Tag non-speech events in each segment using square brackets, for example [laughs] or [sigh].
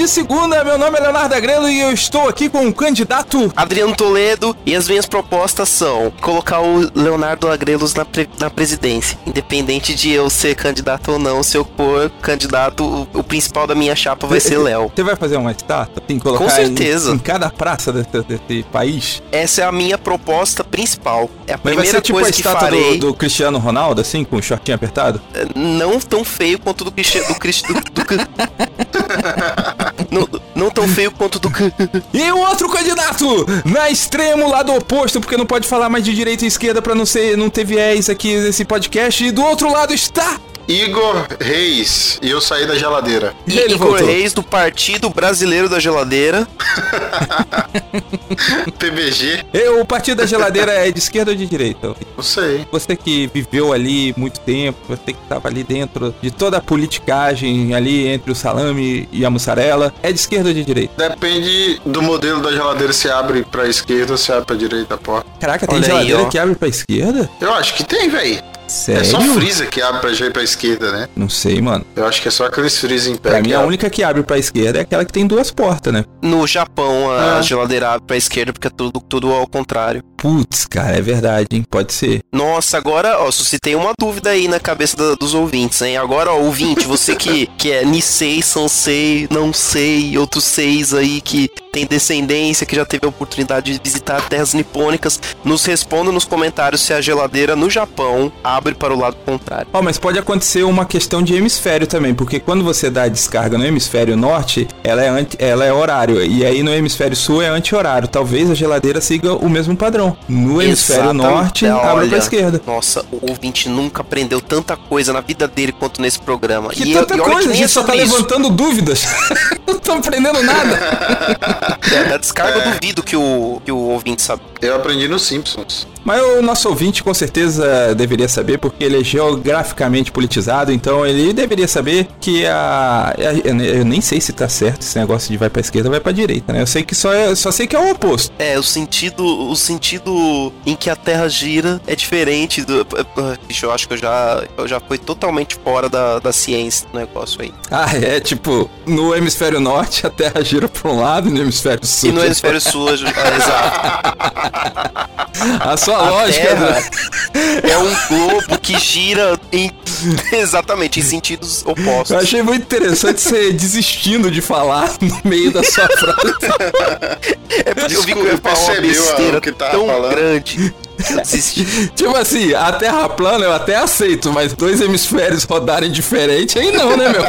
De Segunda. Meu nome é Leonardo Agrelo e eu estou aqui com um candidato. Adriano Toledo e as minhas propostas são colocar o Leonardo Agrelos na, pre- na presidência. Independente de eu ser candidato ou não, se eu for candidato, o, o principal da minha chapa vai ser Léo. Você vai fazer uma estátua? Tem que colocar Com certeza. Em, em cada praça desse, desse país. Essa é a minha proposta principal. É a Mas vai primeira ser tipo a coisa que estátua farei. do, do Cristiano Ronaldo, assim, com o shortinho apertado? Não tão feio quanto do Cristiano. Do, do, do, [laughs] [laughs] não, não tão feio quanto do. E o outro candidato na extremo lado oposto, porque não pode falar mais de direita e esquerda pra não ser não ter viés aqui nesse podcast. E do outro lado está Igor Reis, e eu saí da geladeira. E ele Igor voltou. Reis, do Partido Brasileiro da Geladeira. [laughs] PBG, E o partido da geladeira é de esquerda ou de direita? não sei. Você que viveu ali muito tempo, você que estava ali dentro de toda a politicagem ali entre o salame e a mussarela, é de esquerda ou de direita? Depende do modelo da geladeira se abre pra esquerda ou se abre pra direita a porta. Caraca, tem Olha aí, geladeira ó. que abre pra esquerda? Eu acho que tem, velho. Sério? É só freezer que abre pra, pra esquerda, né? Não sei, mano. Eu acho que é só aqueles freezer em pé. Pra mim, a única que abre pra esquerda é aquela que tem duas portas, né? No Japão, a Ah. geladeira abre pra esquerda porque é tudo, tudo ao contrário. Putz, cara, é verdade, hein? Pode ser. Nossa, agora, ó, suscitei uma dúvida aí na cabeça dos ouvintes, hein? Agora, ó, ouvinte, você que, [laughs] que é Nisei, Sansei, não sei, outros seis aí que tem descendência, que já teve a oportunidade de visitar terras nipônicas, nos responda nos comentários se a geladeira no Japão abre para o lado contrário. Ó, mas pode acontecer uma questão de hemisfério também, porque quando você dá a descarga no hemisfério norte, ela é, anti, ela é horário, e aí no hemisfério sul é anti-horário. Talvez a geladeira siga o mesmo padrão. No hemisfério Exatamente. norte, abre Olha, pra esquerda. Nossa, o ouvinte nunca aprendeu tanta coisa na vida dele quanto nesse programa. Que e, tanta e olha coisa, que a é gente só tá sobre isso. levantando dúvidas. [laughs] Não tô aprendendo nada. [laughs] É, da descarga eu duvido que o, que o ouvinte sabe. Eu aprendi nos Simpsons. Mas o nosso ouvinte com certeza deveria saber, porque ele é geograficamente politizado, então ele deveria saber que a. Eu nem sei se tá certo esse negócio de vai pra esquerda ou vai pra direita, né? Eu sei que só, é, só sei que é o oposto. É, o sentido, o sentido em que a Terra gira é diferente do. Eu acho que eu já, eu já fui totalmente fora da, da ciência do negócio aí. Ah, é tipo, no hemisfério norte a Terra gira pra um lado e no hemisfério sul. E no hemisfério sul, [laughs] já- ah, exato. A sua A lógica. Terra né? é um globo que gira em. [laughs] Exatamente, em sentidos opostos. Eu achei muito interessante você desistindo de falar no meio da sua frase. [laughs] É porque eu vi que eu ia falar uma besteira que tão falando? grande. [laughs] tipo assim, a Terra plana eu até aceito, mas dois hemisférios rodarem diferente, aí não, né, meu?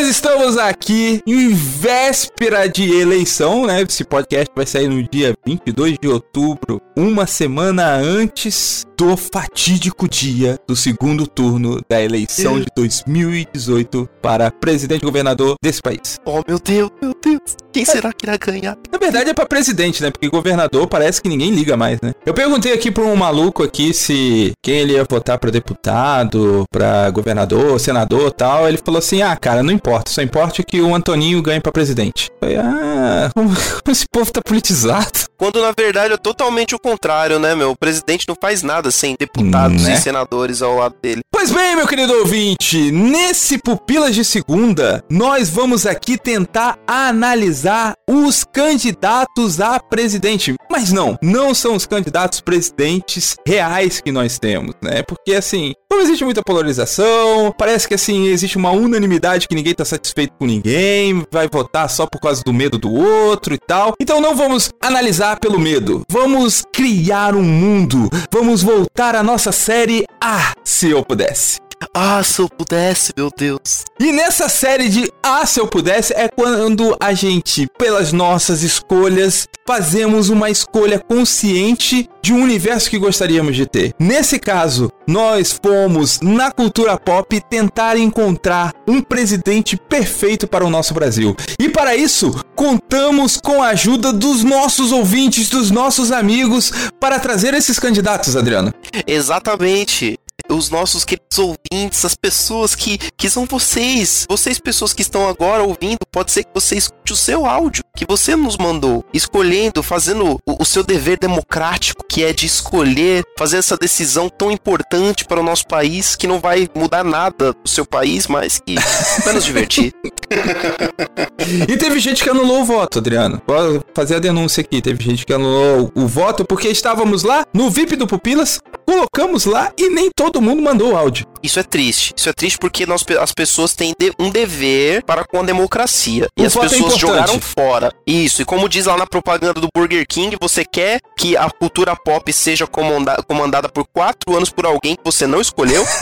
Estamos aqui em véspera de eleição, né? Esse podcast vai sair no dia 22 de outubro, uma semana antes do fatídico dia do segundo turno da eleição de 2018 para presidente e governador desse país. Oh, meu Deus, meu Deus. Quem será que irá ganhar? Na verdade é pra presidente, né? Porque governador parece que ninguém liga mais, né? Eu perguntei aqui pra um maluco aqui se quem ele ia votar pra deputado, pra governador, senador tal. Ele falou assim: ah, cara, não importa. Só importa que o Antoninho ganhe pra presidente. Eu falei, ah, como esse povo tá politizado? Quando na verdade é totalmente o contrário, né, meu? O presidente não faz nada nada sem deputados Né? e senadores ao lado dele. Pois bem, meu querido ouvinte, nesse Pupilas de Segunda, nós vamos aqui tentar analisar os candidatos a presidente. Mas não, não são os candidatos presidentes reais que nós temos, né? Porque assim, não existe muita polarização, parece que assim, existe uma unanimidade que ninguém tá satisfeito com ninguém, vai votar só por causa do medo do outro e tal. Então não vamos analisar pelo medo, vamos criar um mundo, vamos voltar à nossa série Ah, se eu pudesse. Ah, se eu pudesse, meu Deus. E nessa série de Ah, se eu pudesse, é quando a gente, pelas nossas escolhas, fazemos uma escolha consciente de um universo que gostaríamos de ter. Nesse caso, nós fomos na cultura pop tentar encontrar um presidente perfeito para o nosso Brasil. E para isso, contamos com a ajuda dos nossos ouvintes, dos nossos amigos, para trazer esses candidatos, Adriano. Exatamente. Os nossos queridos ouvintes, as pessoas que, que são vocês. Vocês, pessoas que estão agora ouvindo, pode ser que você escute o seu áudio que você nos mandou, escolhendo, fazendo o, o seu dever democrático, que é de escolher, fazer essa decisão tão importante para o nosso país, que não vai mudar nada do seu país, mas que [laughs] vai nos divertir. E teve gente que anulou o voto, Adriano. Vou fazer a denúncia aqui. Teve gente que anulou o voto porque estávamos lá no VIP do Pupilas, colocamos lá e nem todo mundo mandou o áudio. Isso é triste. Isso é triste porque nós, as pessoas têm de- um dever para com a democracia. E O as é pessoas importante. jogaram fora. Isso. E como diz lá na propaganda do Burger King, você quer que a cultura pop seja comanda- comandada por quatro anos por alguém que você não escolheu? [laughs]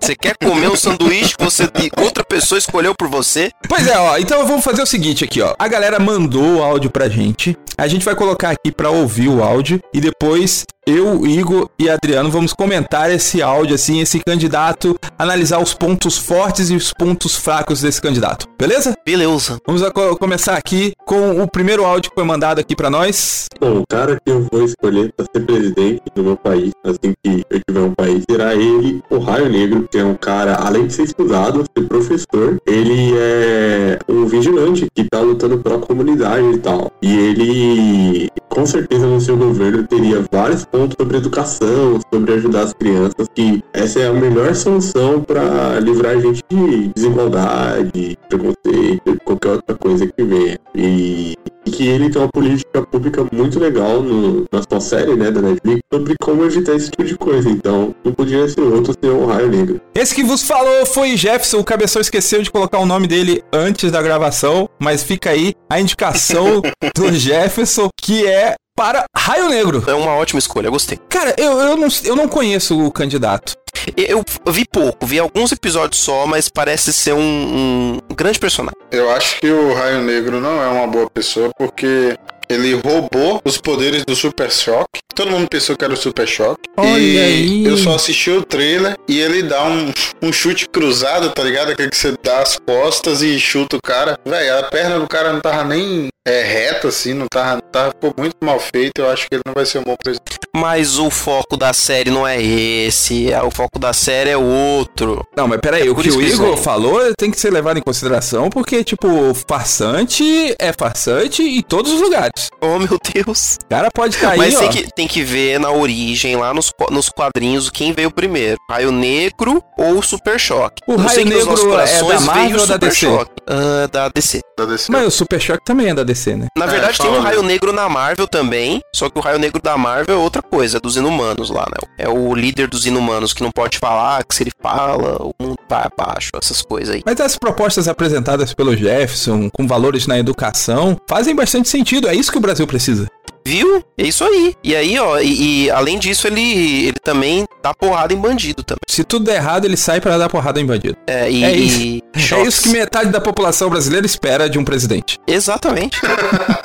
Você quer comer um sanduíche que você, outra pessoa escolheu por você? Pois é, ó. Então vamos fazer o seguinte aqui, ó. A galera mandou o áudio pra gente. A gente vai colocar aqui pra ouvir o áudio e depois eu, Igor e Adriano vamos comentar esse áudio assim, esse candidato, analisar os pontos fortes e os pontos fracos desse candidato. Beleza? Beleza. Vamos a co- começar aqui com o primeiro áudio que foi mandado aqui pra nós. Bom, o cara que eu vou escolher para ser presidente do meu país, assim que eu tiver um país, será ele, o Raio Negro, que é um cara, além de ser estudado, ser professor, ele é um vigilante que tá lutando pela comunidade e tal. E ele, com certeza, no seu governo teria vários sobre educação, sobre ajudar as crianças, que essa é a melhor solução para livrar a gente de desigualdade, preconceito, qualquer outra coisa que venha. E e que ele tem uma política pública muito legal no, na sua série, né, da Netflix, sobre como evitar esse tipo de coisa. Então, não podia ser outro senão o Raio Negro. Esse que vos falou foi Jefferson. O cabeção esqueceu de colocar o nome dele antes da gravação, mas fica aí a indicação [laughs] do Jefferson, que é para Raio Negro. É uma ótima escolha, gostei. Cara, eu, eu, não, eu não conheço o candidato. Eu vi pouco, vi alguns episódios só, mas parece ser um, um grande personagem. Eu acho que o Raio Negro não é uma boa pessoa porque ele roubou os poderes do Super Choque. Todo mundo pensou que era o Super Choque. Olha e aí. eu só assisti o trailer e ele dá um, um chute cruzado, tá ligado? Aquele que você dá as costas e chuta o cara. Véi, a perna do cara não tava nem é, reta assim, não tava, tava. Ficou muito mal feito. Eu acho que ele não vai ser um bom presidente. Mas o foco da série não é esse, é- o foco da série é outro. Não, mas peraí, É o que o Igor falou tem que ser levado em consideração, porque, tipo, farsante é farsante em todos os lugares. Oh meu Deus. O cara pode cair, Mas ó. tem que, tem que ver na origem, lá nos, nos quadrinhos, quem veio primeiro: Raio Negro ou Super Choque. O Eu Raio Negro é da Marvel ou da DC? Choque. Ah, da DC. Da DC. Mas o Super Choque também é da DC, né? Na É, verdade, tem um. Raio Negro na Marvel também, só que o Raio Negro da Marvel é outra coisa, é dos Inumanos lá, né? É o líder dos Inumanos que não pode falar, que se ele fala, o mundo vai abaixo, essas coisas aí. Mas as propostas apresentadas pelo Jefferson, com valores na educação, fazem bastante sentido. É isso que o Brasil precisa. Viu? É isso aí. E aí, ó, e, e além disso, ele, ele também dá porrada em bandido também. Se tudo der errado, ele sai para dar porrada em bandido. É, e, É e É isso que metade da população brasileira espera de um presidente. Exatamente.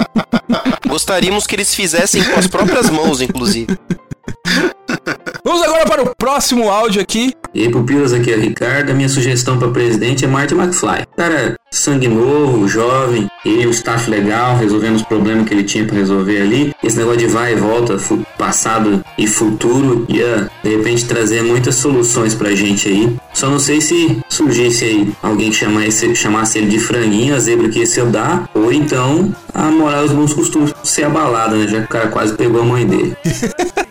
[laughs] Gostaríamos que eles fizessem com as próprias mãos, inclusive. Vamos agora para o próximo áudio aqui. E aí, pupilas, aqui é o Ricardo. A minha sugestão para presidente é Marty McFly. Cara, sangue novo, jovem, ele, um staff legal, resolvendo os problemas que ele tinha para resolver ali. Esse negócio de vai e volta, passado e futuro, ia de repente trazer muitas soluções pra gente aí. Só não sei se surgisse aí alguém que chamasse, chamasse ele de franguinho, a zebra que ia se dar, ou então a moral e os bons costumes ser abalada, né? Já que o cara quase pegou a mãe dele. [laughs]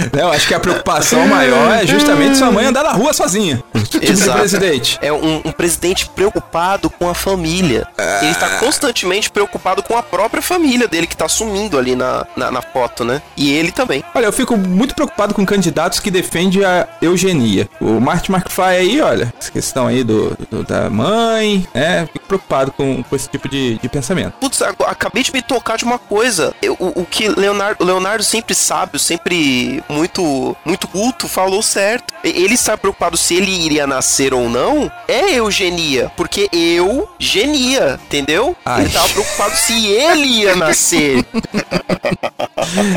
[laughs] Não, acho que a preocupação maior é justamente sua mãe andar na rua sozinha. Tipo Exato. presidente. É um, um presidente preocupado com a família. Ele tá constantemente preocupado com a própria família dele, que tá sumindo ali na, na, na foto, né? E ele também. Olha, eu fico muito preocupado com candidatos que defendem a eugenia. O Martin McFly aí, olha, essa questão aí do, do- da mãe, né? Fico preocupado com, com esse tipo de, de pensamento. Putz, acabei de me tocar de uma coisa. Eu- o, o que Leonardo, Leonardo sempre sábio, sempre muito muito culto, falou certo. E- Ele está preocupado se ele iria nascer ou não, é eugenia. Porque eu, genia, entendeu? Ai. Ele tava preocupado se ele ia nascer. [laughs]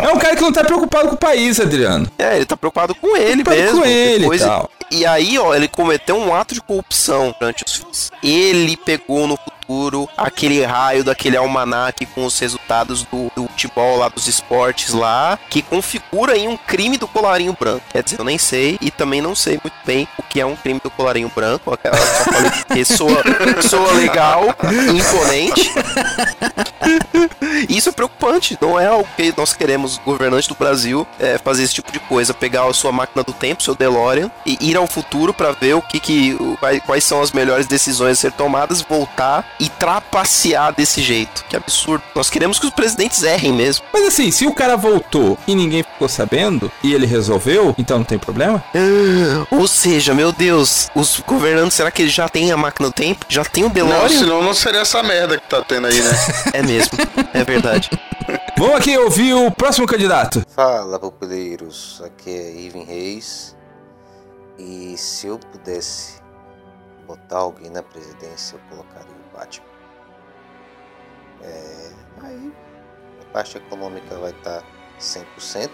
É um cara que não tá preocupado com o país, Adriano. É, ele tá preocupado com ele Preocupado mesmo. com ele e depois- tal. E aí, ó, ele cometeu um ato de corrupção durante os filhos. Ele pegou no futuro aquele raio daquele almanaque com os resultados do, do futebol lá, dos esportes lá, que configura aí um crime do colarinho branco. Quer dizer, eu nem sei e também não sei muito bem o que é um crime do colarinho branco. Falei que soa, soa legal, imponente. [laughs] Isso é preocupante, não é algo que nós queremos, governante do Brasil, é, fazer esse tipo de coisa, pegar a sua máquina do tempo, seu DeLorean, e ir ao futuro para ver o que, que o- quais são as melhores decisões a ser tomadas, voltar e trapacear desse jeito. Que absurdo. Nós queremos que os presidentes errem mesmo. Mas assim, se o cara voltou e ninguém ficou sabendo e ele resolveu, então não tem problema? Ah, Ou seja, meu Deus, os governantes, será que eles já têm a máquina do tempo? Já tem o Não, DeLorean? senão não seria essa merda que tá tendo aí, né? É mesmo, é verdade. [laughs] Vamos aqui ouvir o próximo candidato. Fala, populeiros. Aqui é Ivan Reis. E se eu pudesse botar alguém na presidência, eu colocaria o Batman. É, aí a parte econômica vai estar 100%.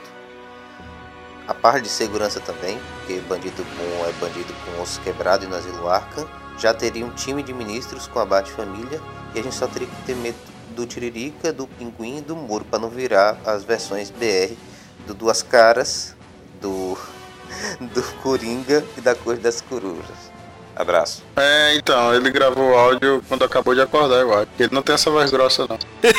A parte de segurança também, porque bandido bom é bandido com osso quebrado e no asilo Arkham. Já teria um time de ministros com a Bat-família e a gente só teria que ter medo do Tiririca, do Pinguim e do Muro para não virar as versões BR do Duas Caras, do, [laughs] do Coringa e da Cor das Corujas. Abraço. É, então, ele gravou o áudio quando acabou de acordar, eu acho. Ele não tem essa voz grossa, não. [laughs]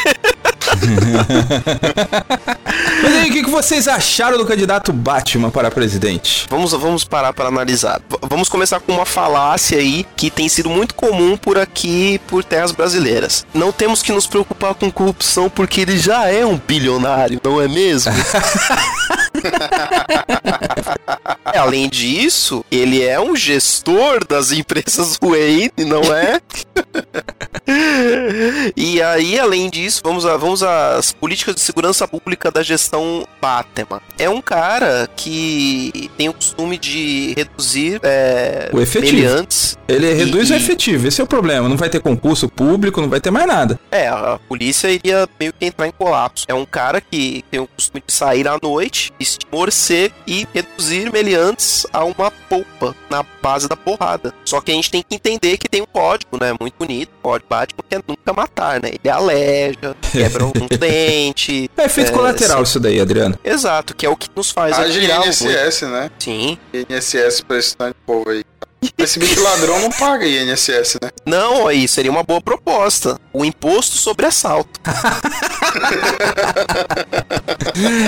Mas aí, o que que vocês acharam do candidato Batman para presidente? Vamos, vamos parar para analisar. V- vamos começar com uma falácia aí que tem sido muito comum por aqui, por terras brasileiras. Não temos que nos preocupar com corrupção porque ele já é um bilionário, não é mesmo? [laughs] [laughs] É, Além disso, ele é um gestor das empresas [laughs] Wayne, não é? [laughs] e aí, além disso, vamos, a, vamos às políticas de segurança pública da gestão Batman. É um cara que tem o costume de reduzir é, O efetivo. meliantes. Ele reduz e- o efetivo, esse é o problema. Não vai ter concurso público, não vai ter mais nada. É, a polícia iria meio que entrar em colapso. É um cara que tem o costume de sair à noite, vestir morcego e reduzir meliantes a uma polpa na base da porrada. Só que a gente tem que entender que tem um código, né? Muito bonito. O código Batman que é nunca matar, né? Ele aleja, quebra um [laughs] dente. É efeito É, colateral sim. isso daí, Adriano. Exato, que é o que nos faz o Wayne. INSS, né? Sim. INSS pra esse tanto de povo aí. Esse bicho ladrão não paga INSS, né? Não, aí seria uma boa proposta. O imposto sobre assalto. [laughs]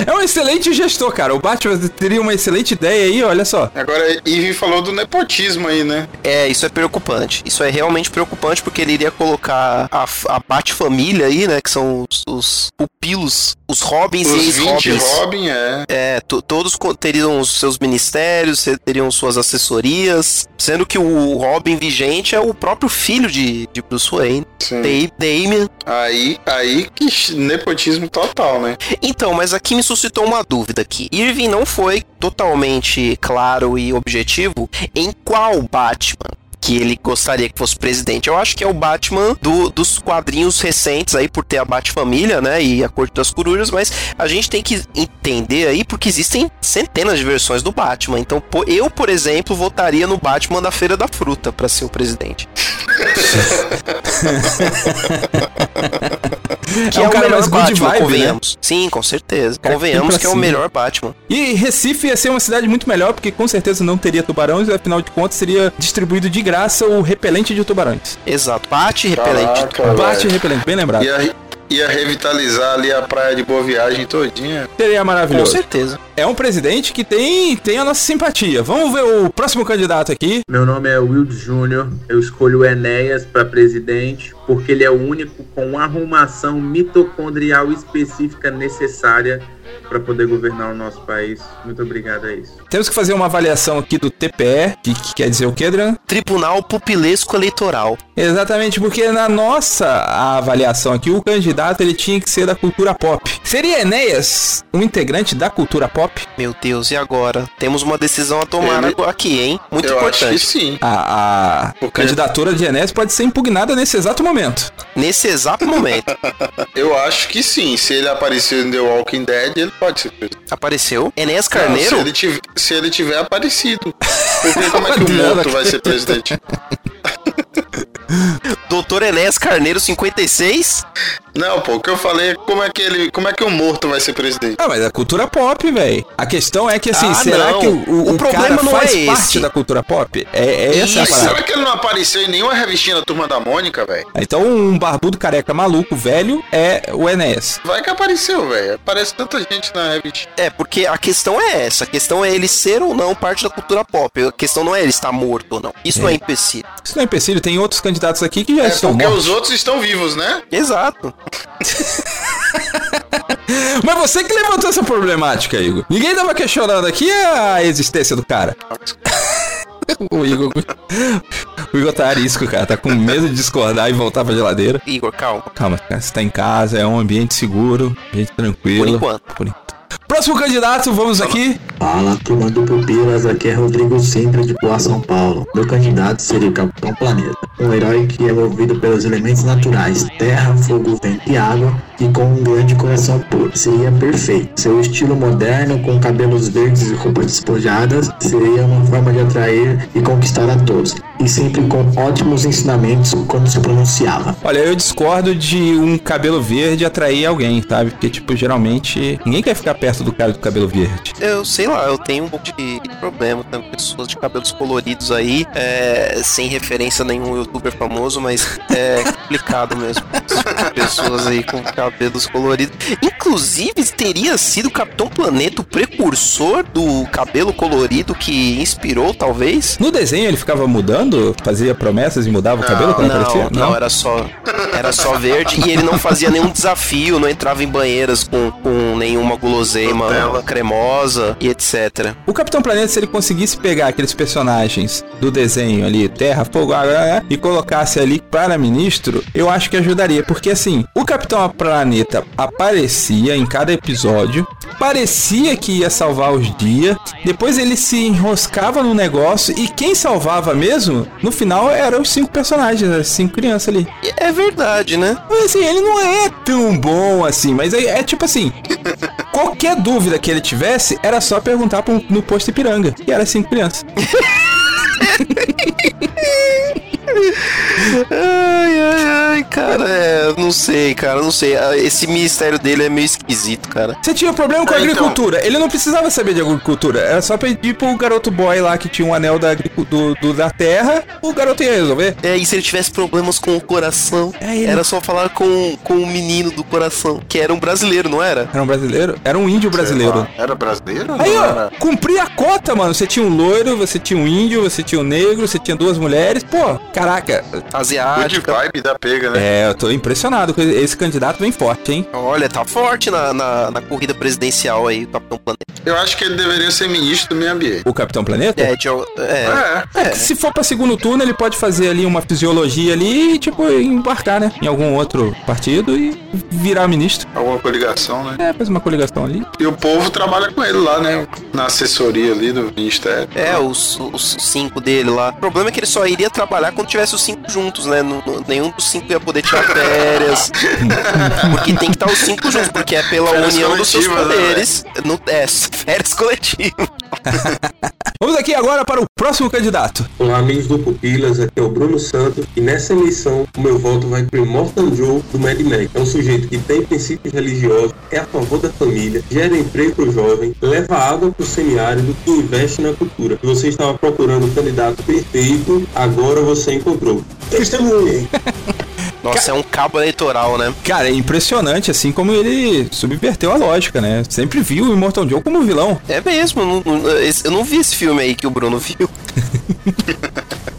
É um excelente gestor, cara. O Batman teria uma excelente ideia aí, olha só. Agora, Ivy falou do nepotismo aí, né? É, isso é preocupante. Isso é realmente preocupante porque ele iria colocar a, a Bat-família aí, né? Que são os, os pupilos, os Robins e Os 20 ex-Robins. Robin, é. É, to- todos teriam os seus ministérios, teriam suas assessorias, sendo que o Robin vigente é o próprio filho de, de Bruce Wayne, Sim. Da- Damian. Aí, aí que nepotismo total, né? Então, mas aqui me suscitou uma dúvida aqui. Irving não foi totalmente claro e objetivo em qual Batman que ele gostaria que fosse presidente. Eu acho que é o Batman do- dos quadrinhos recentes aí, por ter a Batfamília, né, e a Corte das Corujas, mas a gente tem que entender aí, porque existem centenas de versões do Batman. Então, eu, por exemplo, votaria no Batman da Feira da Fruta para ser o presidente. [laughs] Que É um o cara melhor Batman, vibe, né? convenhamos. Sim, com certeza. Cara, convenhamos que é o melhor Batman. E Recife ia ser uma cidade muito melhor, porque com certeza não teria tubarões, e afinal de contas seria distribuído de graça o repelente de tubarões. Exato. Bate repelente. Caraca, Bate repelente, bem lembrado. Ia, ia revitalizar ali a praia de Boa Viagem todinha. Seria Com maravilhoso. certeza. É um presidente que tem, tem a nossa simpatia. Vamos ver o próximo candidato aqui. Meu nome é Will Júnior. Eu escolho o Enéas para presidente porque ele é o único com uma arrumação mitocondrial específica necessária para poder governar o nosso país. Muito obrigado, é isso. Temos que fazer uma avaliação aqui do TPE, que, que quer dizer o quê, Adriano? Tribunal Pupilesco Eleitoral. Exatamente, porque na nossa avaliação aqui, o candidato ele tinha que ser da cultura pop. Seria Enéas um integrante da cultura pop? Meu Deus, e agora? Temos uma decisão a tomar Ele- aqui, hein? Muito eu acho que importante. sim. A, a Por quê? candidatura de Enéas pode ser impugnada nesse exato momento. Nesse exato momento. [laughs] Eu acho que sim. Se ele aparecer em The Walking Dead, ele pode ser presidente. Apareceu. Enéas Não, Carneiro? se, ele tiver, se ele tiver aparecido. Porque como é que o morto vai ser presidente? [laughs] Doutor Enéas Carneiro 56? Não, pô, o que eu falei é como é que ele. Como é que o morto vai ser presidente? Ah, mas é cultura pop, velho. A questão é que assim, Ah, será não. que o, o, O o problema cara não faz é parte esse. da cultura pop? É, é essa a parada. Será que ele não apareceu em nenhuma revistinha da turma da Mônica, velho? Então um barbudo careca maluco, velho, é o Enéas. Vai que apareceu, velho. Aparece tanta gente na revistinha. É, porque a questão é essa. A questão é ele ser ou não parte da cultura pop. A questão não é ele estar morto ou não. Isso não é empecilho. Isso não é empecilho, tem outros candidatos aqui que já É estão porque mortos. os outros estão vivos, né? Exato. [laughs] Mas você que levantou essa problemática, Igor. Ninguém tava questionando aqui a existência do cara. [laughs] o Igor. O Igor tá arisco, cara. Tá com medo de discordar e voltar pra geladeira. Igor, calma. Calma, cara. Você tá em casa, é um ambiente seguro, ambiente tranquilo. Por enquanto. Por enquanto. Próximo candidato, vamos aqui. Fala, turma do Pupilas, aqui é Rodrigo Sintra de Boa São Paulo. Meu candidato seria o Capitão Planeta, um herói que é movido pelos elementos naturais, terra, fogo, vento e água, e com um grande coração puro. Seria perfeito. Seu estilo moderno, com cabelos verdes e roupas despojadas, seria uma forma de atrair e conquistar a todos, e sempre com ótimos ensinamentos quando se pronunciava. Olha, eu discordo de um cabelo verde atrair alguém, sabe? Porque, tipo, geralmente ninguém quer ficar perto do cara do cabelo verde. Eu sei lá, eu tenho um pouco de problema com pessoas de cabelos coloridos aí, é, sem referência a nenhum youtuber famoso, mas é [laughs] complicado mesmo. Pessoas aí com cabelos coloridos. Inclusive, teria sido o Capitão Planeta o precursor do cabelo colorido que inspirou, talvez? No desenho ele ficava mudando, fazia promessas e mudava o cabelo quando Não, aparecia? não, era só era só verde e ele não fazia nenhum desafio, não entrava em banheiras com, com nenhuma guloseima cremosa e etc. O Capitão Planeta, se ele conseguisse pegar aqueles personagens do desenho ali, Terra, Fogo, Água, e colocasse ali para ministro, eu acho que ajudaria. Porque assim, o Capitão Planeta aparecia em cada episódio, parecia que ia salvar os dias, depois ele se enroscava no negócio e quem salvava mesmo, no final, eram os cinco personagens, as cinco crianças ali. E É verdade, né? Mas assim, ele não é tão bom assim, mas é, é tipo assim. [laughs] Qualquer dúvida que ele tivesse, era só perguntar pro, no posto Ipiranga. E era cinco crianças. [laughs] Ai, ai, ai, cara, é, não sei, cara, não sei. Ah, Esse ministério dele é meio esquisito, cara. Você tinha problema com a É, então. agricultura. Ele não precisava saber de agricultura. Era só pedir pro garoto boy lá que tinha um anel da, do, do- da terra. O garoto ia resolver. É, e se ele tivesse problemas com o coração, É, ele- era só falar com, com o menino do coração, que era um brasileiro, não era? Era um brasileiro? Era um índio brasileiro. Era brasileiro? Aí, ó, era? cumpria a cota, mano. Você tinha um loiro, você tinha um índio, você tinha um negro, você tinha duas mulheres. Pô, caraca. Good Asiática. vibe da pega, né? É, eu tô impressionado com esse candidato vem forte, hein? Olha, tá forte na, na, na corrida presidencial aí, o Capitão Planeta. Eu acho que ele deveria ser ministro do meio ambiente. O Capitão Planeta? É, de, é, É. É, que se for pra segundo turno, ele pode fazer ali uma fisiologia ali e, tipo, embarcar, né? Em algum outro partido e virar ministro. Alguma coligação, né? É, faz uma coligação ali. E o povo trabalha com ele lá, né? Na assessoria ali do ministério. É, os, os cinco dele lá. O problema é que ele só iria trabalhar quando tivesse os cinco juntos, né? No- no- nenhum dos cinco ia poder tirar férias. porque tem que estar os cinco juntos, porque é pela Férias união dos seus né, poderes. no, é, férias coletivas. [laughs] Vamos aqui agora para o próximo candidato. Olá, amigos do Pupilas, aqui é o Bruno Santos e nessa eleição o meu voto vai pro Immortan Joe do Mad Max. É um sujeito que tem princípios religiosos, é a favor da família, gera emprego pro jovem, leva água pro semiárido e investe na cultura. Se você estava procurando o candidato perfeito, agora você encontrou. Testemunhe! [laughs] Nossa, é um cabo eleitoral, né? Cara, é impressionante assim como ele subverteu a lógica, né? Sempre viu o Immortal Joe como vilão. É mesmo, eu não, eu não vi esse filme aí que o Bruno viu. [laughs]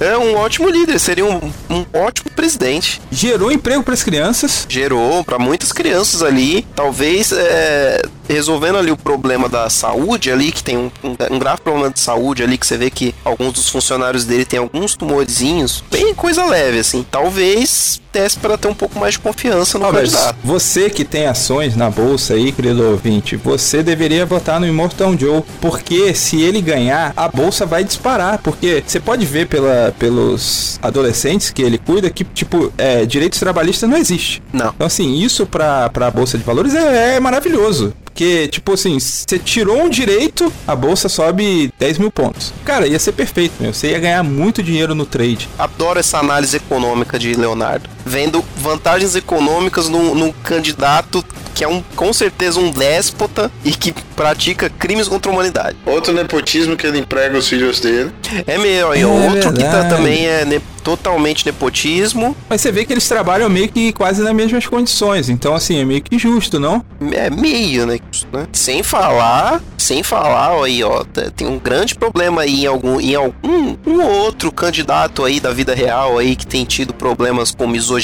é um ótimo líder, seria um, um ótimo presidente. Gerou emprego para as crianças. Gerou pra muitas crianças ali, talvez é, resolvendo ali o problema da saúde ali, que tem um, um, um grave problema de saúde ali, que você vê que alguns dos funcionários dele tem alguns tumorzinhos, bem coisa leve assim. Talvez desse para ter um pouco mais de confiança no mas candidato. você que tem ações na bolsa aí, querido ouvinte, você deveria votar no Immortal Joe, porque se ele ganhar, a bolsa vai disparar, porque você pode ver pela, pelos adolescentes que ele cuida que, tipo, é, direitos trabalhistas não existe. Não. Então, assim, isso pra, pra bolsa de valores é, é maravilhoso. Porque, tipo assim, você tirou um direito, a bolsa sobe 10 mil pontos. Cara, ia ser perfeito, meu. Você ia ganhar muito dinheiro no trade. Adoro essa análise econômica de Leonardo. Vendo vantagens econômicas num, num candidato que é um, com certeza um déspota e que pratica crimes contra a humanidade. Outro nepotismo que ele emprega os filhos dele. É meu, e É outro que tá, também é ne- totalmente nepotismo. Mas você vê que eles trabalham meio que quase nas mesmas condições. Então, assim, é meio que justo, não? É meio, né? né? Sem falar, sem falar, ó, aí, ó, tem um grande problema aí em algum, em algum um outro candidato aí da vida real aí que tem tido problemas com misoginia.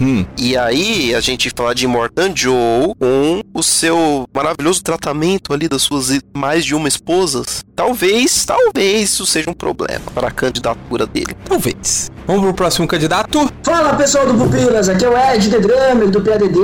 Hum. E aí a gente fala de Morgan Joe com o seu maravilhoso tratamento ali das suas mais de uma esposas. Talvez, talvez isso seja um problema para a candidatura dele. Talvez. Vamos pro próximo candidato? Fala pessoal do Pupilas, aqui é o Ed The Drummer do PADD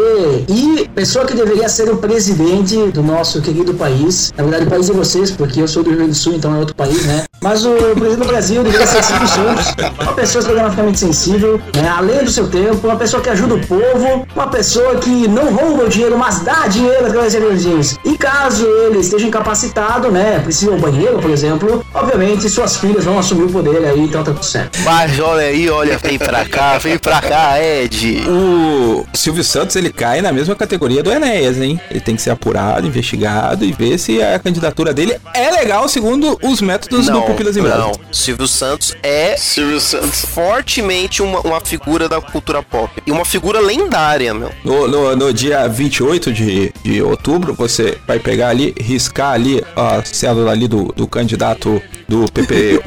e pessoa que deveria ser o presidente do nosso querido país. Na verdade, o país é vocês, porque eu sou do Rio Grande do Sul, então é outro país, né? Mas o presidente do Brasil deveria ser Silvio Santos, uma pessoa geograficamente sensível, né? além do seu tempo, uma pessoa que ajuda o povo, uma pessoa que não rouba o dinheiro, mas dá dinheiro através de emergências. E caso ele esteja incapacitado, né? Precisa ir ao banheiro, por exemplo, obviamente suas filhas vão assumir o poder aí, então tá tudo certo. Mas olha aí, olha, vem pra cá, vem pra cá, Ed. O Silvio Santos, ele cai na mesma categoria do Enéas, hein? Ele tem que ser apurado, investigado e ver se a candidatura dele é legal segundo os métodos do Pupilas em Brasa. não. Silvio Santos é Silvio Santos. fortemente uma, uma figura da cultura pop. E uma figura lendária, meu. No, no, no dia 28 de, de outubro, você vai pegar ali, riscar ali a célula ali do, do candidato do PP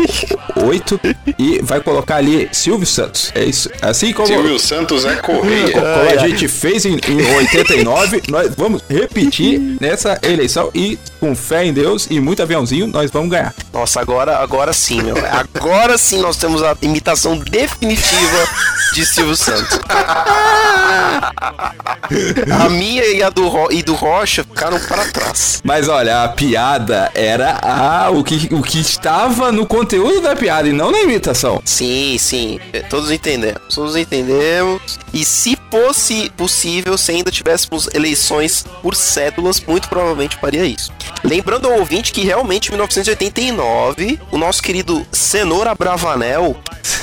8 e vai colocar ali Silvio Santos. É isso. Assim como, Silvio Santos é como Correia. a gente fez em, em 89, nós vamos repetir nessa eleição e com fé em Deus e muito aviãozinho, nós vamos ganhar. Nossa, agora, agora sim, meu. Agora sim nós temos a imitação definitiva de Silvio Santos. A minha e a do, Ro- e do Rocha ficaram para trás. Mas olha, a piada era a, o, que, o que estava no conteúdo da piada e não na imitação. Sim, sim. é, Todos entendemos. Todos entendemos. E se fosse possível, se ainda tivéssemos eleições por cédulas, muito provavelmente faria isso. Lembrando ao ouvinte que realmente em 1989, o nosso querido Cenoura Bravanel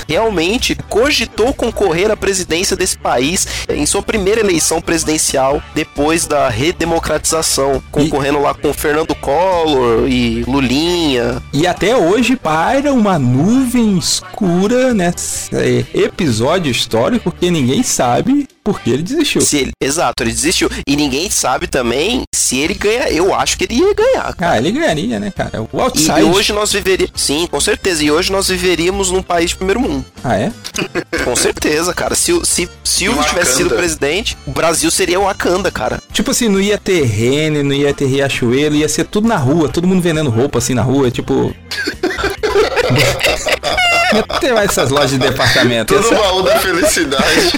realmente cogitou concorrer à presidência desse país em sua primeira eleição presidencial depois da redemocratização, concorrendo lá com Fernando Collor e Lulinha. E até hoje paira uma nuvem escura nesse episódio histórico que ninguém sabe por que ele desistiu. Se ele- exato, ele desistiu. E ninguém sabe também se ele ganha. Eu acho que ele ia ganhar. Ah, ele ganharia, né, cara? O E, outside. e hoje nós viveríamos. Sim, com certeza. E hoje nós viveríamos num país de primeiro mundo. Ah, é? [laughs] Com certeza, cara. Se, o- se, se o tivesse sido presidente, o Brasil seria o Wakanda, cara. Tipo assim, não ia ter rene, não ia ter riachuelo, ia ser tudo na rua, todo mundo vendendo roupa assim na rua, tipo. [laughs] Não tem mais essas lojas de departamento. Todo Essa- baú da felicidade.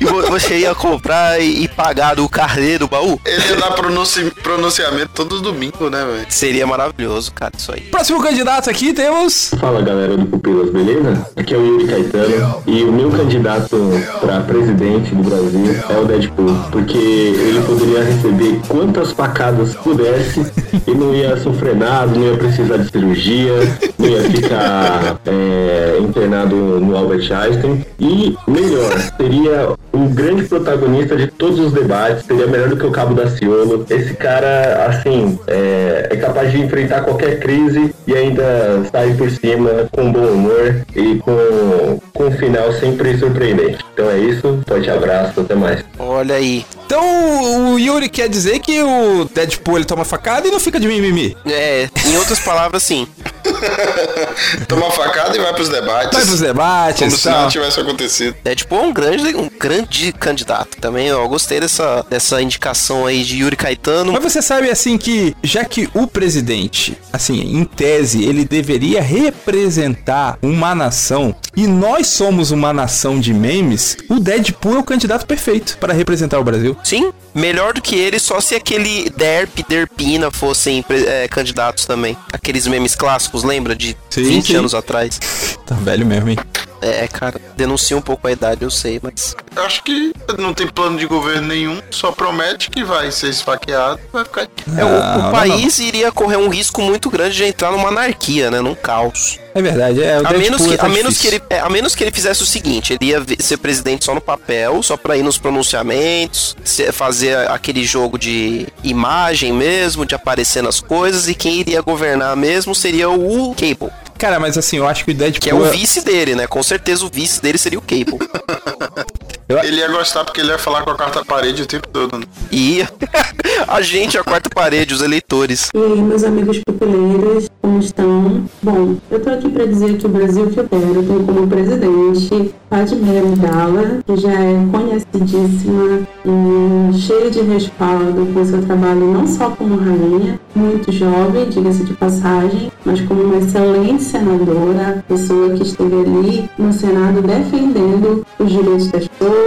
E vo- você ia comprar e, pagar do carneiro do baú? Ele ia dar pronunci- pronunciamento todo domingo, né, velho? Seria maravilhoso, cara, isso aí. Próximo candidato aqui temos. Fala galera do Pupilas, beleza? Aqui é o Yuri Caetano e o meu candidato para presidente do Brasil é o Deadpool, porque ele poderia receber quantas facadas pudesse e não ia sofrer nada, não ia precisar de cirurgia, não ia ficar é, internado no Albert Einstein e melhor, seria o o grande protagonista de todos os debates, seria melhor do que o Cabo da Ciolo. Esse cara, assim, é, é capaz de enfrentar qualquer crise e ainda sair por cima com bom humor e com, com um final sempre surpreendente. Então é isso, forte abraço, até mais. Olha aí. Então o Yuri quer dizer que o Deadpool ele toma facada e não fica de mimimi. É, em outras palavras, sim. [laughs] Toma facada e vai pros debates. Vai pros debates Como se tal. tivesse acontecido. Deadpool é um grande, um grande candidato também. Eu gostei dessa, dessa indicação aí de Yuri Caetano. Mas você sabe assim que, já que o presidente, assim, em tese, ele deveria representar uma nação e nós somos uma nação de memes, o Deadpool é o candidato perfeito para representar o Brasil. Sim, melhor do que ele, só se aquele Derp e Derpina fossem é, candidatos também. Aqueles memes clássicos, lembra? De Sim, 20 sim. anos atrás. Tá velho mesmo, hein? É, cara, denuncia um pouco a idade, eu sei, mas. Eu acho que não tem plano de governo nenhum, só promete que vai ser esfaqueado, vai ficar. É, o, o não, país iria correr um risco muito grande de entrar numa anarquia, né? Num caos. É verdade, é o A Deadpool menos, que, tá a, menos que ele, é, a menos que ele fizesse o seguinte, ele ia ser presidente só no papel, só pra ir nos pronunciamentos, se- fazer aquele jogo de imagem mesmo, de aparecer nas coisas, e quem iria governar mesmo seria o Cable, Cara, mas assim, eu acho que o Deadpool que é o vice dele, né? Com certeza o vice dele seria o Cable. [laughs] Ele ia gostar porque ele ia falar com a quarta parede o tempo todo. Né? E [laughs] a gente, a quarta parede, os eleitores. E aí, meus amigos pupileiros, como estão? Bom, eu tô aqui para dizer que o Brasil que eu quero tem como presidente Padmé Amidala, que já é conhecidíssima e cheia de respaldo com seu trabalho não só como rainha, muito jovem, diga-se de passagem, mas como uma excelente senadora, pessoa que esteve ali no Senado defendendo os direitos das pessoas,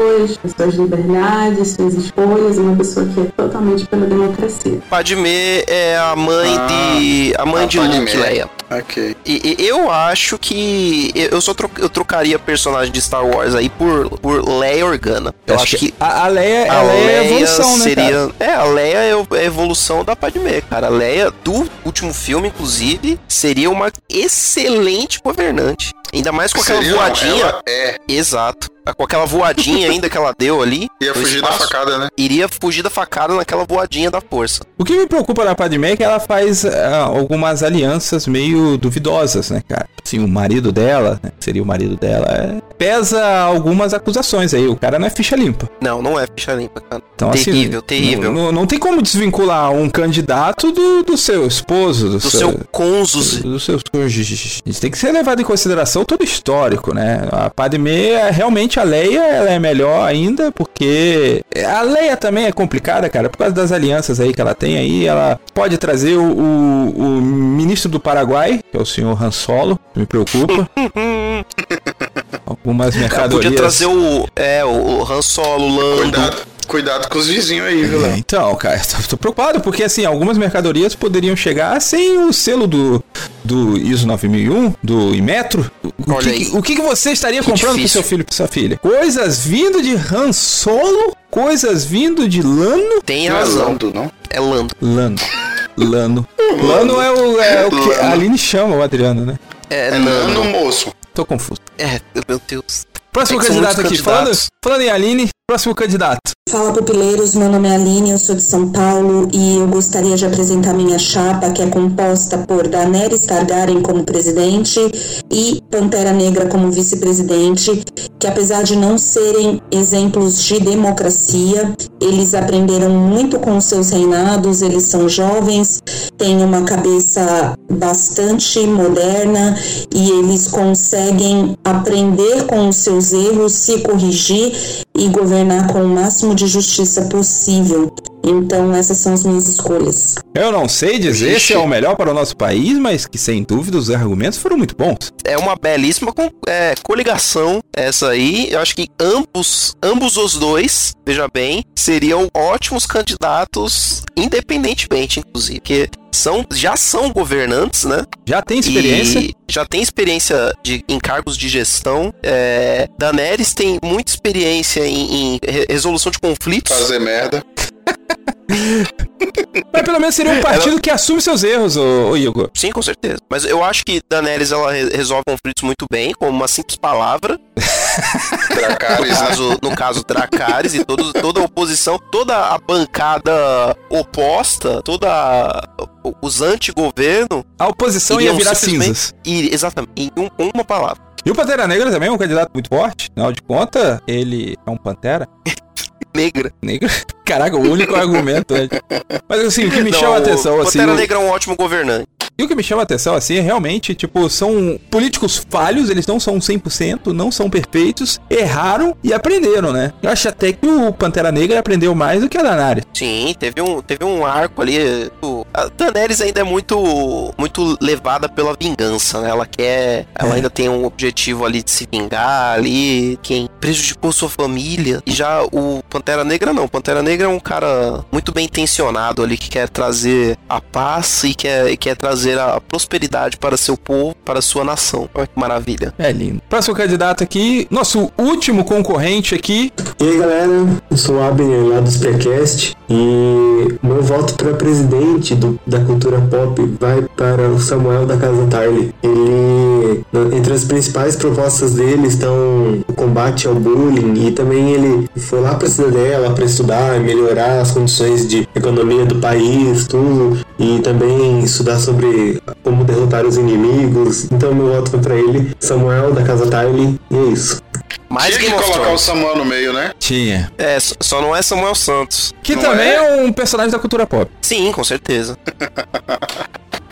as suas liberdades, suas escolhas, uma pessoa que é totalmente pela democracia. Padmé é a mãe Ah, de. a mãe a de Padmé. Luke Leia. Ok. E, e eu acho que eu só tro- eu trocaria personagem de Star Wars aí por, por Leia Organa. Eu acho, que, a, a Leia, a a Leia é Leia a evolução, né, seria. cara? É, a Leia é é a evolução da Padmé, cara. A Leia, do último filme, inclusive, seria uma excelente governante. Ainda mais com aquela Seria, voadinha. ela é. Exato. Com aquela voadinha ainda que ela deu ali. Ia fugir da espaço. facada, né? Iria fugir da facada naquela voadinha da força. O que me preocupa na Padmé é que ela faz ah, algumas alianças meio duvidosas, né, cara? Assim, o marido dela, né, que seria o marido dela, é- pesa algumas acusações aí. O cara não é ficha limpa. Não, não é ficha limpa, cara. Então, terrível, assim, terrível. Não, não- não tem como desvincular um candidato do, do seu esposo, do, Do seu cônjuge. dos seus cônjuges. Isso tem que ser levado em consideração todo o histórico, né? A Padmé, é- realmente a Leia, ela é melhor ainda, porque a Leia também é complicada, cara, por causa das alianças aí que ela tem aí, ela pode trazer o, o- o ministro do Paraguai, que é o senhor Han Solo, me preocupa. [laughs] Algumas Ela mercadorias. podia trazer o. É, o, Han Solo, o Lando. Cuidado, cuidado com os vizinhos aí, viu, É, então, cara, [laughs] tô, tô preocupado porque assim, algumas mercadorias poderiam chegar sem o selo do, do ISO 9001, do Imetro. O, que, o que que você estaria Que comprando pro difícil. seu filho e pra sua filha? Coisas vindo de Han Solo, coisas vindo de Lano. Tem é razão. Lando, não? É Lando. Lano. Lano. Lano é o, é o que Lano. a Aline chama o Adriano, né? É, É. Nano, moço. Tô confuso. É, meu Deus. Próximo É candidato aqui. Falando, falando em Aline, próximo candidato. Fala pupileiros, meu nome é Aline, eu sou de São Paulo e eu gostaria de apresentar minha chapa que é composta por Daenerys Targaryen como presidente e Pantera Negra como vice-presidente, que apesar de não serem exemplos de democracia, eles aprenderam muito com os seus reinados, eles são jovens, têm uma cabeça bastante moderna e eles conseguem aprender com os seus erros, se corrigir e governar com o máximo de justiça possível. Então, essas são as minhas escolhas. Eu não sei dizer Vixe. se é o melhor para o nosso país, mas que sem dúvida os argumentos foram muito bons. É uma belíssima com- é, coligação essa aí. Eu acho que ambos, ambos os dois, veja bem, seriam ótimos candidatos, independentemente, inclusive. Porque são, já são governantes, né? Já tem experiência. E já tem experiência de, em cargos de gestão. É, Daenerys tem muita experiência em, em re- resolução de conflitos. Fazer merda. Mas pelo menos seria um partido que assume seus erros, ô, ô Igor. Sim, com certeza. Mas eu acho que Daenerys ela re- resolve conflitos muito bem, com uma simples palavra. [laughs] No Dracarys, né? caso, no caso Dracarys e todos, toda a oposição, toda a bancada oposta, toda a- os anti-governo, A oposição ia virar cinzas. ir exatamente em um- uma palavra. E o Pantera Negra também é um candidato muito forte. Afinal de contas, ele é um Pantera [laughs] Negra. negra. Caraca, o único argumento. né? Mas assim, o que me Não, chama a atenção, o assim. Pantera Negra é um ótimo governante. E o que me chama a atenção, assim, é realmente, tipo, são políticos falhos, eles não são 100%, não são perfeitos, erraram e aprenderam, né? Eu acho até que o Pantera Negra aprendeu mais do que a Daenerys. Sim, teve um, teve um arco ali. o- A Daenerys ainda é muito, muito levada pela vingança, né? Ela quer. Ela É. ainda tem um objetivo ali de se vingar ali. Quem prejudicou sua família. E já o Pantera Negra não. O Pantera Negra é um cara muito bem intencionado ali que quer trazer a paz e quer, e quer trazer a prosperidade para seu povo, para sua nação. Olha que maravilha. É lindo. Próximo candidato aqui, nosso último concorrente aqui. E aí galera, eu sou o Abner lá do Sprecast e meu voto para presidente do- da cultura pop vai para o Samuel da Casa Tarly. Ele, entre as principais propostas dele estão o combate ao bullying e também ele foi lá para cidadela para estudar, melhorar as condições de economia do país, tudo, e também estudar sobre como derrotar os inimigos. Então meu voto vai para ele, Samuel da Casa Tarly, e é isso. Mais Tinha que colocar o. Samuel no meio, né? Tinha. É, só- só não é Samuel Santos. Que Não também é? é? um personagem da cultura pop. Sim, com certeza. [laughs]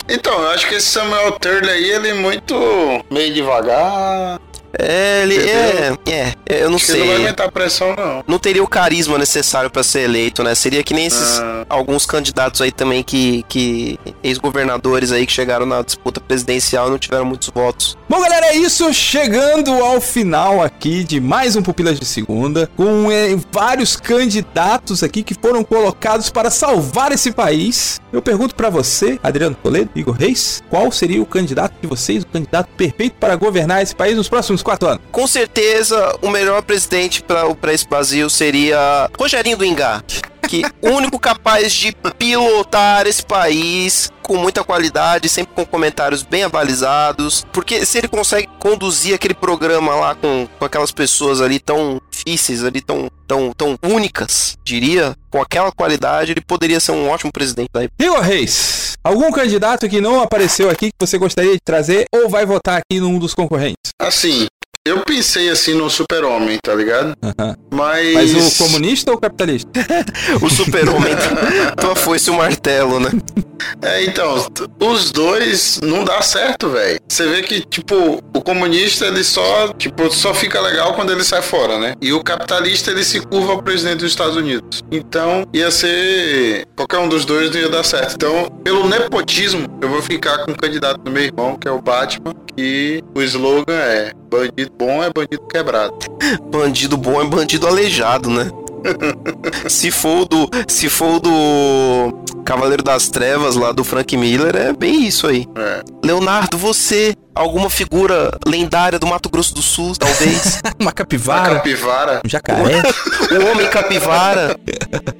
Então, eu acho que esse Samuel Turley aí, ele é muito meio devagar. É, ele é, é, eu não Acho que ele não vai sei. a pressão, não. Não teria o carisma necessário pra ser eleito, né? Seria que nem esses Ah. alguns candidatos aí também que, que ex-governadores aí que chegaram na disputa presidencial e não tiveram muitos votos. Bom, galera, é isso. Chegando ao final aqui de mais um Pupilas de Segunda, com eh, vários candidatos aqui que foram colocados para salvar esse país. Eu pergunto pra você, Adriano Toledo, Igor Reis, qual seria o candidato de vocês, o candidato perfeito para governar esse país nos próximos quatro anos? Com certeza, o melhor presidente para esse Brasil seria Rogerinho do Ingá. Que o único capaz de pilotar esse país com muita qualidade, sempre com comentários bem avalizados. Porque se ele consegue conduzir aquele programa lá com, com aquelas pessoas ali tão difíceis, ali tão, tão, tão únicas, diria, com aquela qualidade, ele poderia ser um ótimo presidente da Igor Reis, algum candidato que não apareceu aqui que você gostaria de trazer ou vai votar aqui num dos concorrentes? Assim, eu pensei assim no super-homem, tá ligado? [laughs] Mas... Mas o comunista ou o capitalista? [laughs] O super-homem [laughs] tua foice o martelo, né? É, então, os dois não dá certo, velho. Você vê que, tipo, comunista, ele só, tipo, só fica legal quando ele sai fora, né? E o capitalista, ele se curva ao presidente dos Estados Unidos. Então, ia ser... Qualquer um dos dois não ia dar certo. Então, pelo nepotismo, eu vou ficar com o candidato do meu irmão, que é o Batman, e o slogan é bandido bom é bandido quebrado. [laughs] Bandido bom é bandido aleijado, né? [laughs] se for o do. Se for do Cavaleiro das Trevas lá do Frank Miller, é bem isso aí. É. Leonardo, você, alguma figura lendária do Mato Grosso do Sul, talvez? [laughs] Uma capivara? capivara. Um jacaré? o [laughs] Homem Capivara?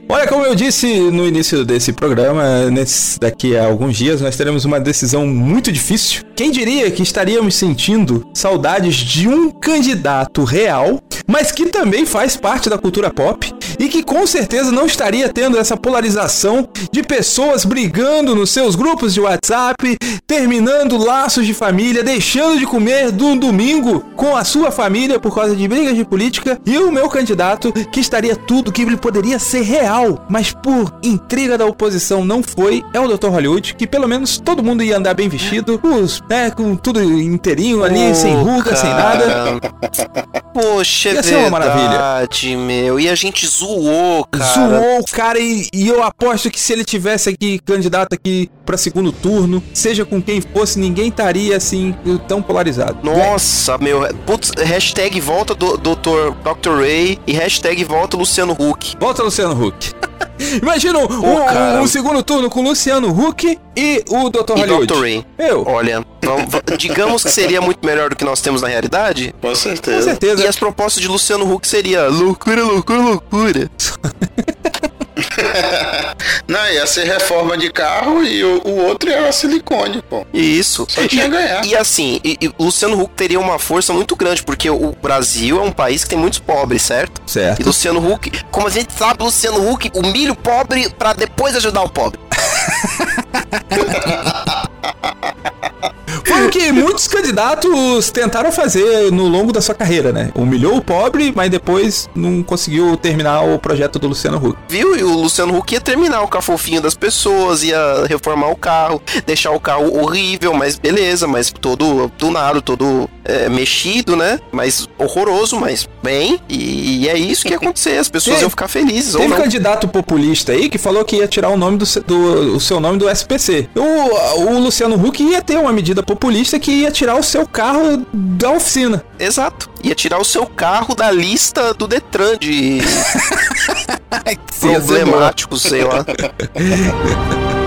Olha, como eu disse no início desse programa, nesse, daqui a alguns dias nós teremos uma decisão muito difícil. Quem diria que estaríamos sentindo saudades de um candidato real, mas que também faz parte da cultura pop e que com certeza não estaria tendo essa polarização de pessoas brigando nos seus grupos de WhatsApp, terminando laços de família, deixando de comer de um domingo com a sua família por causa de brigas de política e o meu candidato que estaria tudo que ele poderia ser real, mas por intriga da oposição não foi, é o Dr. Hollywood, que pelo menos todo mundo ia andar bem vestido, os, né, com tudo inteirinho ali, Ô, sem ruga, sem nada. Poxa, é Ia ser uma maravilha. verdade, meu. E a gente zoou, cara. Zoou o cara e, e eu aposto que se ele tivesse aqui candidato aqui pra segundo turno, seja com quem fosse, ninguém estaria assim tão polarizado. Nossa, meu. Putz, hashtag volta do Dr. Dr. Ray e hashtag volta Luciano Huck. Volta Luciano Huck. [laughs] Imagina um, Pô, um- um segundo turno com Luciano Huck e o Dr. E Hollywood. Dr. Ray. Eu, Olha, vamos- va- digamos que seria muito melhor do que nós temos na realidade. Com com certeza. certeza. E as propostas de Luciano Huck seria loucura, loucura, loucura. [laughs] É, ia ser reforma de carro e o, o outro era silicone, pô. Isso. Só tinha e, ganhar. E assim, e, e Luciano Huck teria uma força muito grande, porque o Brasil é um país que tem muitos pobres, certo? E Certo. Luciano Huck, como a gente sabe, Luciano Huck humilha o pobre pra depois ajudar o pobre. [laughs] Foi o que muitos candidatos tentaram fazer no longo da sua carreira, né? Humilhou o pobre, mas depois não conseguiu terminar o projeto do Luciano Huck. Viu? E o Luciano Huck ia terminar o carro fofinho das pessoas, ia reformar o carro, deixar o carro horrível, mas beleza, mas todo tunado, todo é, mexido, né? Mas horroroso, mas bem. E, é isso que ia acontecer, as pessoas Teve- iam ficar felizes ou Teve não. candidato populista aí que falou que ia tirar o nome do, do- o seu nome do SPC. O, o Luciano Huck ia ter uma medida populista que ia tirar o seu carro da oficina. Exato. Ia tirar o seu carro da lista do Detran de [laughs] problemáticos, sei lá. [laughs]